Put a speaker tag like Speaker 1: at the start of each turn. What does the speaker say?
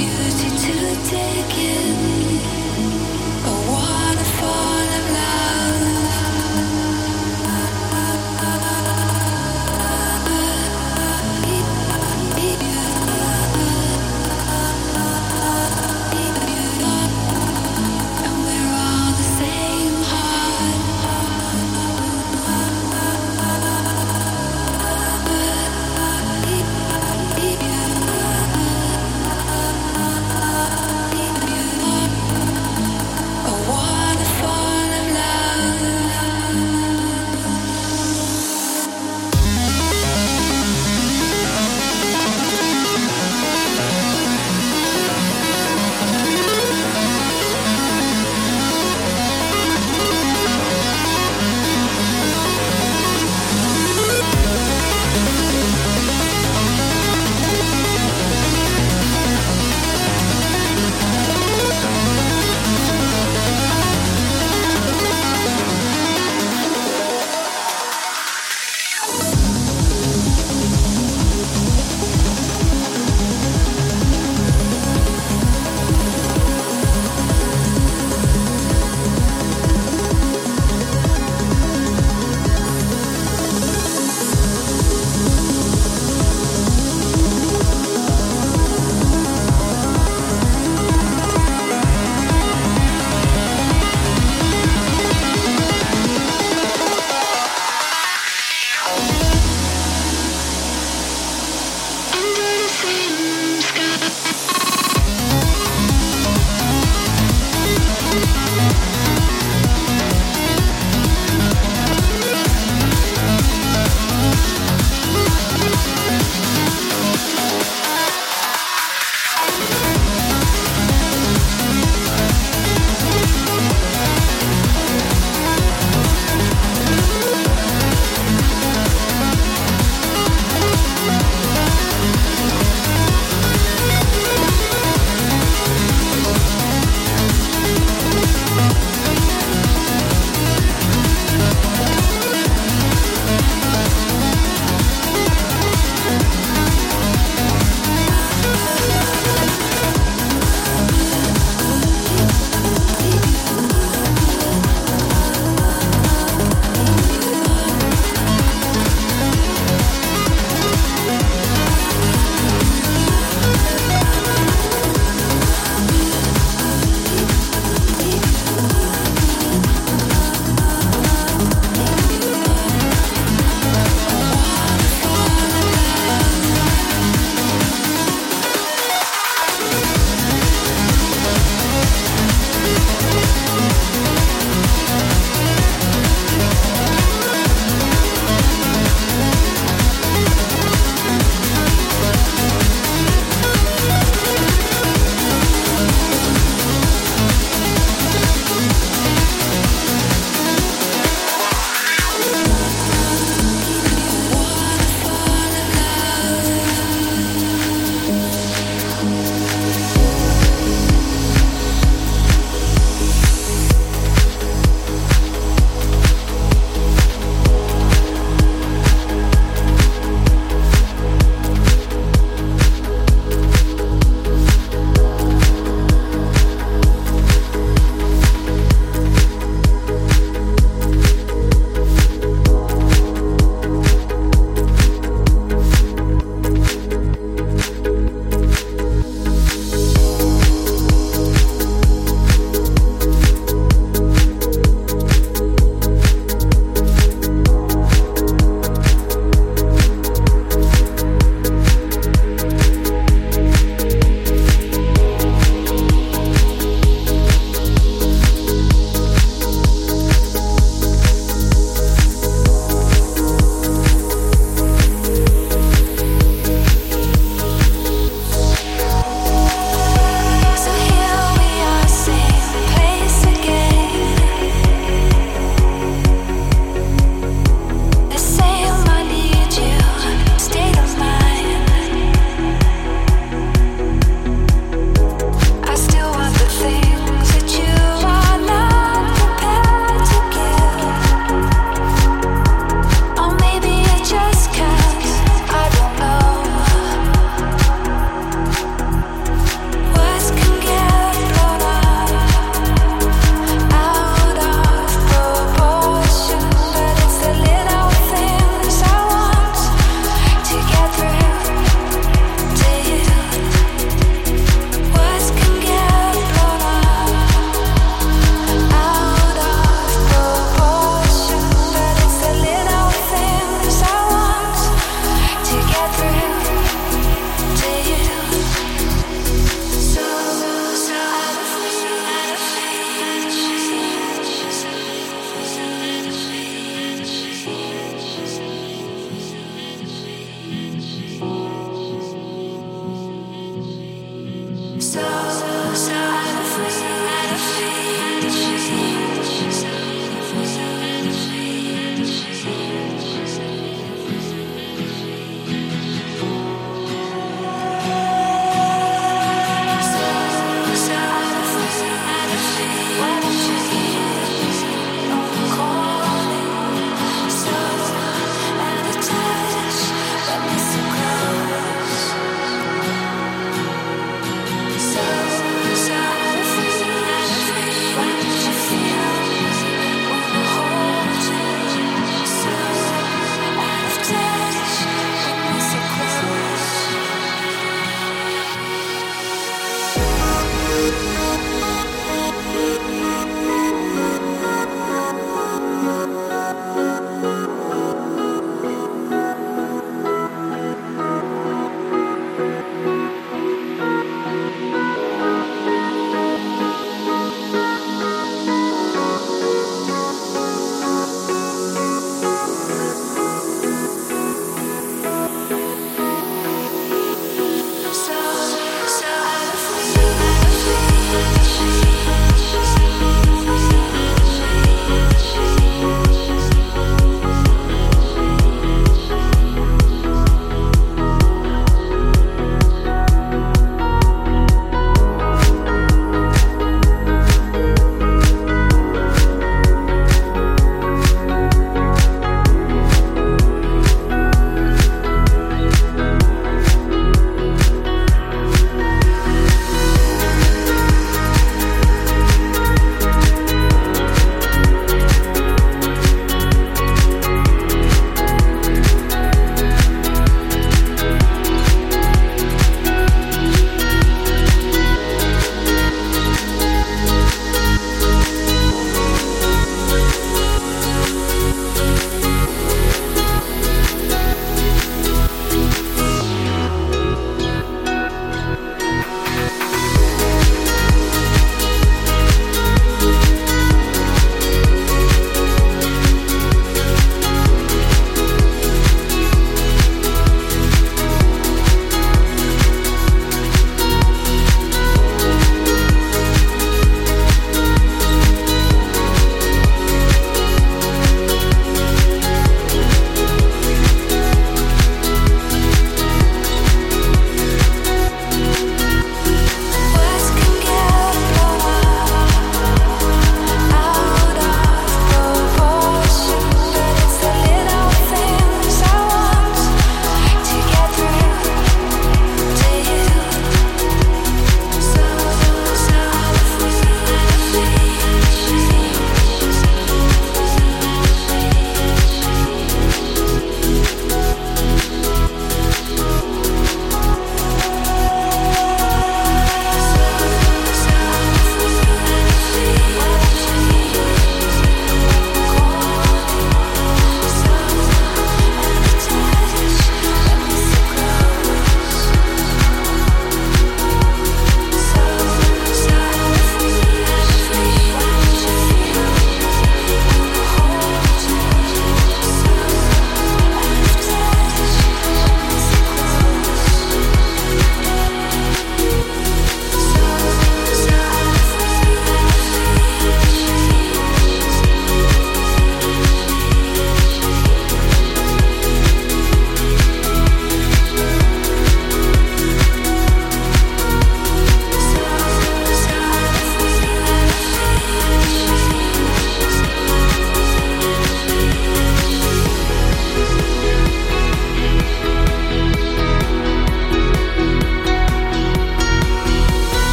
Speaker 1: beauty to take in.